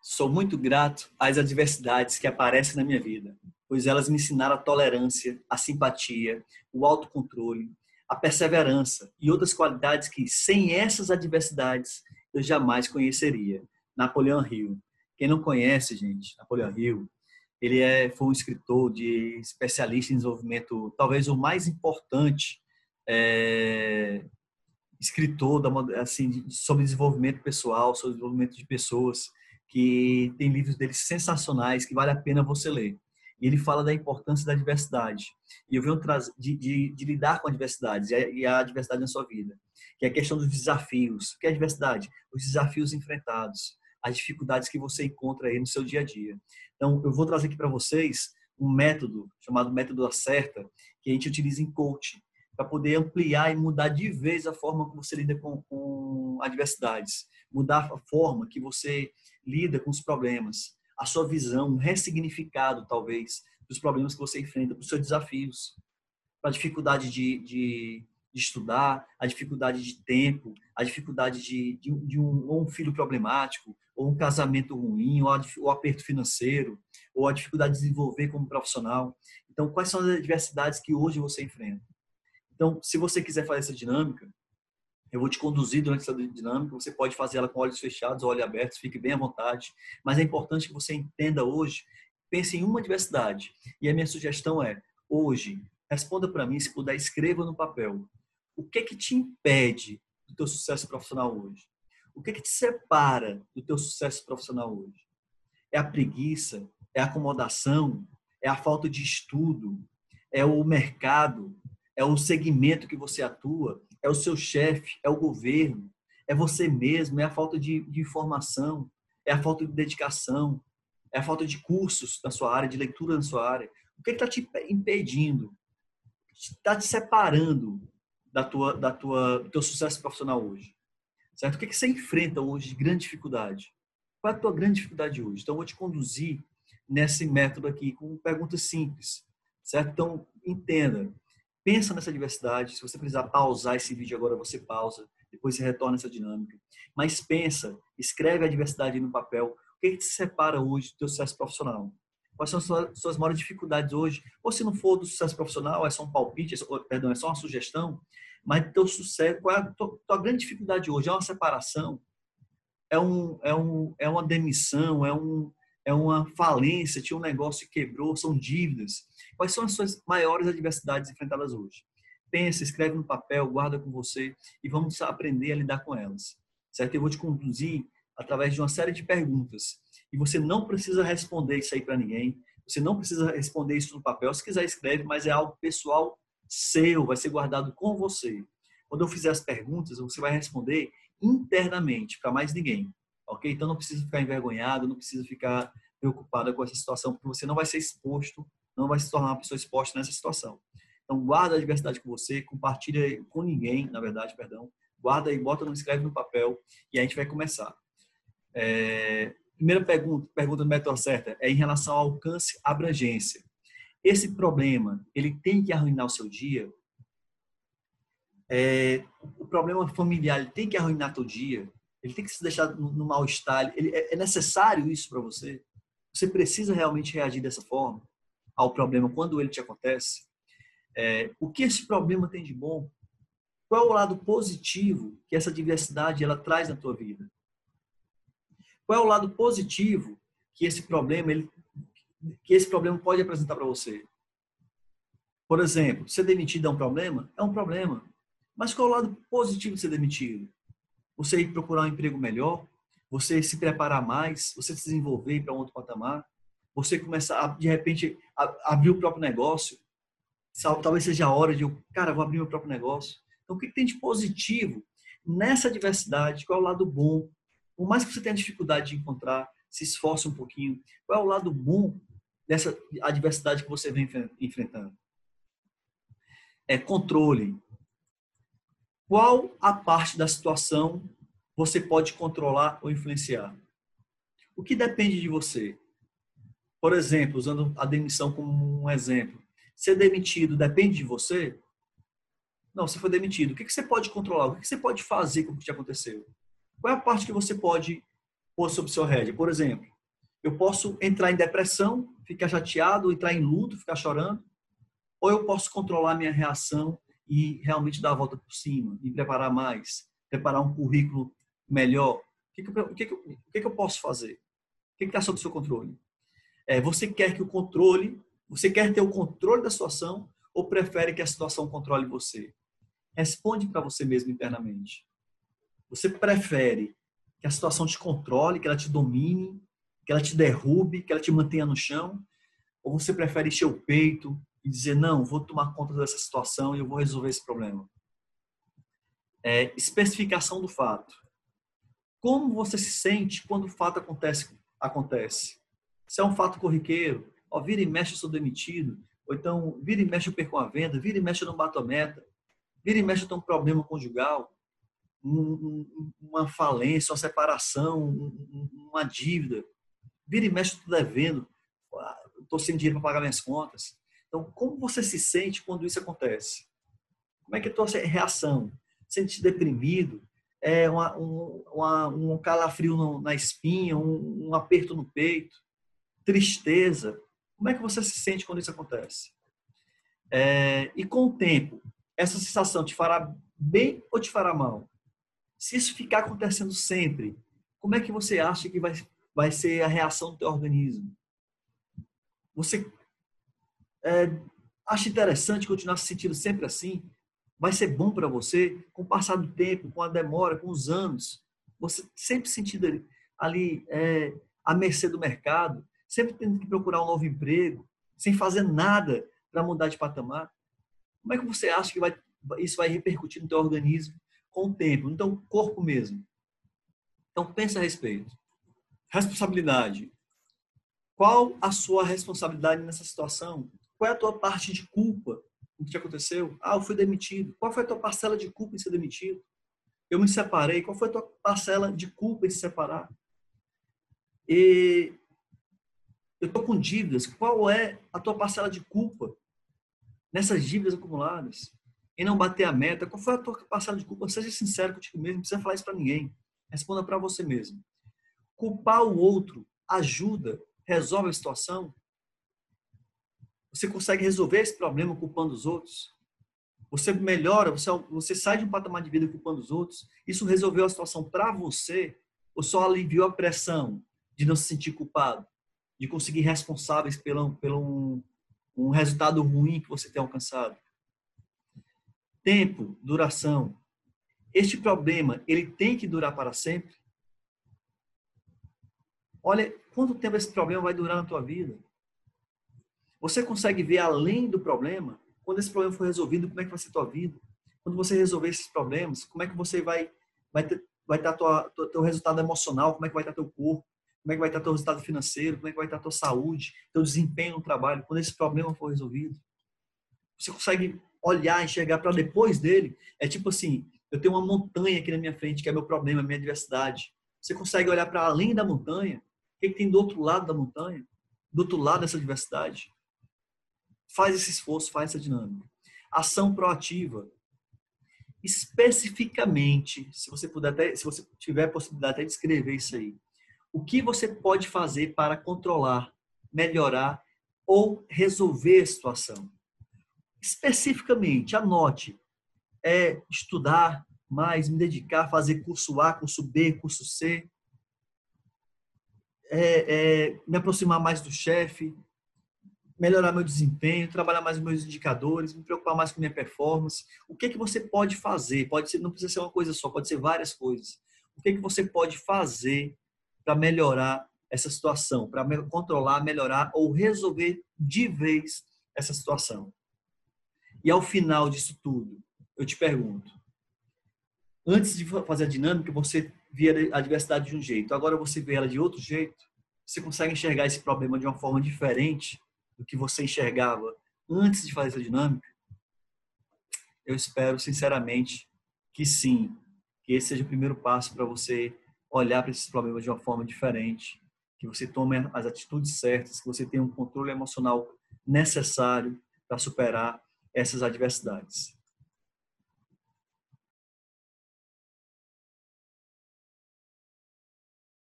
Sou muito grato às adversidades que aparecem na minha vida, pois elas me ensinaram a tolerância, a simpatia, o autocontrole, a perseverança e outras qualidades que, sem essas adversidades, eu jamais conheceria. Napoleão Hill. Quem não conhece, gente, Napoleão Hill, ele é, foi um escritor de especialista em desenvolvimento, talvez o mais importante é, escritor da, assim, sobre desenvolvimento pessoal, sobre desenvolvimento de pessoas que tem livros dele sensacionais que vale a pena você ler. E ele fala da importância da diversidade. E eu venho de, de, de, lidar com a diversidade e a, diversidade na sua vida, que é a questão dos desafios. O que é a diversidade? Os desafios enfrentados, as dificuldades que você encontra aí no seu dia a dia. Então, eu vou trazer aqui para vocês um método chamado método acerta, que a gente utiliza em coaching, para poder ampliar e mudar de vez a forma como você lida com, com adversidades, mudar a forma que você lida com os problemas, a sua visão, um ressignificado, talvez, dos problemas que você enfrenta, dos seus desafios, a dificuldade de, de, de, estudar, a dificuldade de tempo, a dificuldade de, de, de um, ou um filho problemático, ou um casamento ruim, ou, a, o aperto financeiro, ou a dificuldade de desenvolver como profissional. Então, quais são as adversidades que hoje você enfrenta? Então, se você quiser fazer essa dinâmica, eu vou te conduzir durante essa dinâmica. Você pode fazer ela com olhos fechados olhos abertos, fique bem à vontade. Mas é importante que você entenda hoje, pense em uma diversidade. E a minha sugestão é, hoje, responda para mim, se puder, escreva no papel. O que que te impede do teu sucesso profissional hoje? O que que te separa do teu sucesso profissional hoje? É a preguiça? É a acomodação? É a falta de estudo? É o mercado? É o segmento que você atua? é o seu chefe, é o governo, é você mesmo, é a falta de, de informação, é a falta de dedicação, é a falta de cursos na sua área, de leitura na sua área. O que está te impedindo? Está te separando da tua, da tua, do teu sucesso profissional hoje? Certo? O que, que você enfrenta hoje de grande dificuldade? Qual é a tua grande dificuldade hoje? Então, eu vou te conduzir nesse método aqui com perguntas simples, certo? Então, entenda, pensa nessa diversidade. Se você precisar pausar esse vídeo agora, você pausa. Depois você retorna essa dinâmica. Mas pensa, escreve a diversidade no papel. O que, é que te separa hoje do teu sucesso profissional? Quais são as suas, maiores dificuldades hoje? Ou se não for do sucesso profissional, é só um palpite, é perdão, é só uma sugestão. Mas teu sucesso, qual é a tua, tua grande dificuldade hoje? É uma separação? É, um, é, um, é uma demissão? É, um, é uma falência? Tinha um negócio que quebrou? São dívidas? Quais são as suas maiores adversidades enfrentadas hoje? Pensa, escreve no papel, guarda com você e vamos aprender a lidar com elas. Certo? Eu vou te conduzir através de uma série de perguntas. E você não precisa responder isso aí para ninguém. Você não precisa responder isso no papel. Se quiser, escreve, mas é algo pessoal seu, vai ser guardado com você. Quando eu fizer as perguntas, você vai responder internamente, para mais ninguém. Ok? Então não precisa ficar envergonhado, não precisa ficar preocupada com essa situação, porque você não vai ser exposto não vai se tornar uma pessoa exposta nessa situação. Então, guarda a diversidade com você, compartilha com ninguém, na verdade, perdão. Guarda e bota, não escreve no papel e a gente vai começar. É, primeira pergunta, pergunta do método certa é em relação ao alcance abrangência. Esse problema, ele tem que arruinar o seu dia? É, o problema familiar, ele tem que arruinar teu dia? Ele tem que se deixar no, mal-estar? É, é necessário isso para você? Você precisa realmente reagir dessa forma? ao problema quando ele te acontece, é, o que esse problema tem de bom? Qual é o lado positivo que essa diversidade ela traz na tua vida? Qual é o lado positivo que esse problema ele, que esse problema pode apresentar para você? Por exemplo, ser demitido é um problema? É um problema. Mas qual é o lado positivo de ser demitido? Você ir procurar um emprego melhor, você se preparar mais, você se desenvolver para outro patamar, você começar a, de repente, a, abrir o próprio negócio. Talvez seja a hora de eu, cara, vou abrir meu próprio negócio. Então, o que tem de positivo nessa diversidade? Qual é o lado bom? Por mais que você tenha dificuldade de encontrar, se esforce um pouquinho. Qual é o lado bom dessa adversidade que você vem enfrentando? É controle. Qual a parte da situação você pode controlar ou influenciar? O que depende de você? Por exemplo, usando a demissão como um exemplo. Ser demitido depende de você? Não, você foi demitido. O que você pode controlar? O que você pode fazer com o que te aconteceu? Qual é a parte que você pode pôr sob seu rédea? Por exemplo, Eu posso entrar em depressão, ficar chateado, entrar em luto, ficar chorando, ou eu posso controlar minha reação e realmente dar a volta por cima, me preparar mais, preparar um currículo melhor. O que, que, o que, que, o que, que eu posso fazer? O que está sob seu controle? É, você quer que o controle, você quer ter o controle da situação ou prefere que a situação controle você? Responde para você mesmo internamente. Você prefere que a situação te controle, que ela te domine, que ela te derrube, que ela te mantenha no chão? Ou você prefere encher o peito e dizer, não, vou tomar conta dessa situação e eu vou resolver esse problema? É, especificação do fato. Como você se sente quando o fato acontece? acontece? Se é um fato corriqueiro, ó, vira e mexe, eu sou demitido, ou então vira e mexe, eu perco a venda, vira e mexe, eu não bato a meta, vira e mexe, eu tenho um problema conjugal, um, uma falência, uma separação, uma dívida, vira e mexe, estou devendo, estou sem dinheiro para pagar minhas contas. Então, como você se sente quando isso acontece? Como é que é a tua reação? Sente deprimido? É uma, um, uma, um calafrio na espinha, um, um aperto no peito, tristeza? Como é que você se sente quando isso acontece? É, e com o tempo, essa sensação te fará bem ou te fará mal? Se isso ficar acontecendo sempre, como é que você acha que vai, vai ser a reação do teu organismo? Você é, acha interessante continuar se sentindo sempre assim? Vai ser bom para você com o passar do tempo, com a demora, com os anos? Você sempre sentindo ali, ali é, à mercê do mercado, sempre tendo que procurar um novo emprego, sem fazer nada para mudar de patamar? Como é que você acha que vai, isso vai repercutir no teu organismo com o tempo, então corpo mesmo? Então pense a respeito. Responsabilidade. Qual a sua responsabilidade nessa situação? Qual é a tua parte de culpa no que aconteceu? Ah, eu fui demitido. Qual foi a tua parcela de culpa em ser demitido? Eu me separei. Qual foi a tua parcela de culpa em se separar? E eu estou com dívidas. Qual é a tua parcela de culpa nessas dívidas acumuladas? Em não bater a meta, qual foi a tua parcela de culpa? Seja sincero contigo mesmo, não precisa falar isso para ninguém. Responda para você mesmo. Culpar o outro ajuda, resolve a situação? Você consegue resolver esse problema culpando os outros? Você melhora, você, você sai de um patamar de vida culpando os outros? Isso resolveu a situação para você ou só aliviou a pressão de não se sentir culpado? de conseguir responsáveis pelo, pelo um, um resultado ruim que você tem alcançado. Tempo, duração. Este problema, ele tem que durar para sempre? Olha, quanto tempo esse problema vai durar na tua vida? Você consegue ver além do problema? Quando esse problema for resolvido, como é que vai ser tua vida? Quando você resolver esses problemas, como é que você vai vai ter, vai estar tua, teu resultado emocional, como é que vai estar teu corpo? como é que vai estar teu resultado financeiro, como é que vai estar tua saúde, teu desempenho no trabalho, quando esse problema for resolvido. Você consegue olhar, enxergar para depois dele. É tipo assim, eu tenho uma montanha aqui na minha frente, que é meu problema, minha adversidade. Você consegue olhar para além da montanha? O que, que tem do outro lado da montanha? Do outro lado dessa adversidade? Faz esse esforço, faz essa dinâmica. Ação proativa. Especificamente, se você puder até, se você tiver a possibilidade até de escrever isso aí, o que você pode fazer para controlar, melhorar ou resolver a situação. Especificamente, anote, é estudar mais, me dedicar, fazer curso A, curso B, curso C, é, é, me aproximar mais do chefe, melhorar meu desempenho, trabalhar mais meus indicadores, me preocupar mais com minha performance. O que que você pode fazer? Pode ser, não precisa ser uma coisa só, pode ser várias coisas. O que que você pode fazer para melhorar essa situação, para controlar, melhorar ou resolver de vez essa situação. E ao final disso tudo, eu te pergunto: antes de fazer a dinâmica, você via a diversidade de um jeito, agora você vê ela de outro jeito? Você consegue enxergar esse problema de uma forma diferente do que você enxergava antes de fazer essa dinâmica? Eu espero, sinceramente, que sim, que esse seja o primeiro passo para você olhar para esses problemas de uma forma diferente, que você tome as atitudes certas, que você tenha um controle emocional necessário para superar essas adversidades.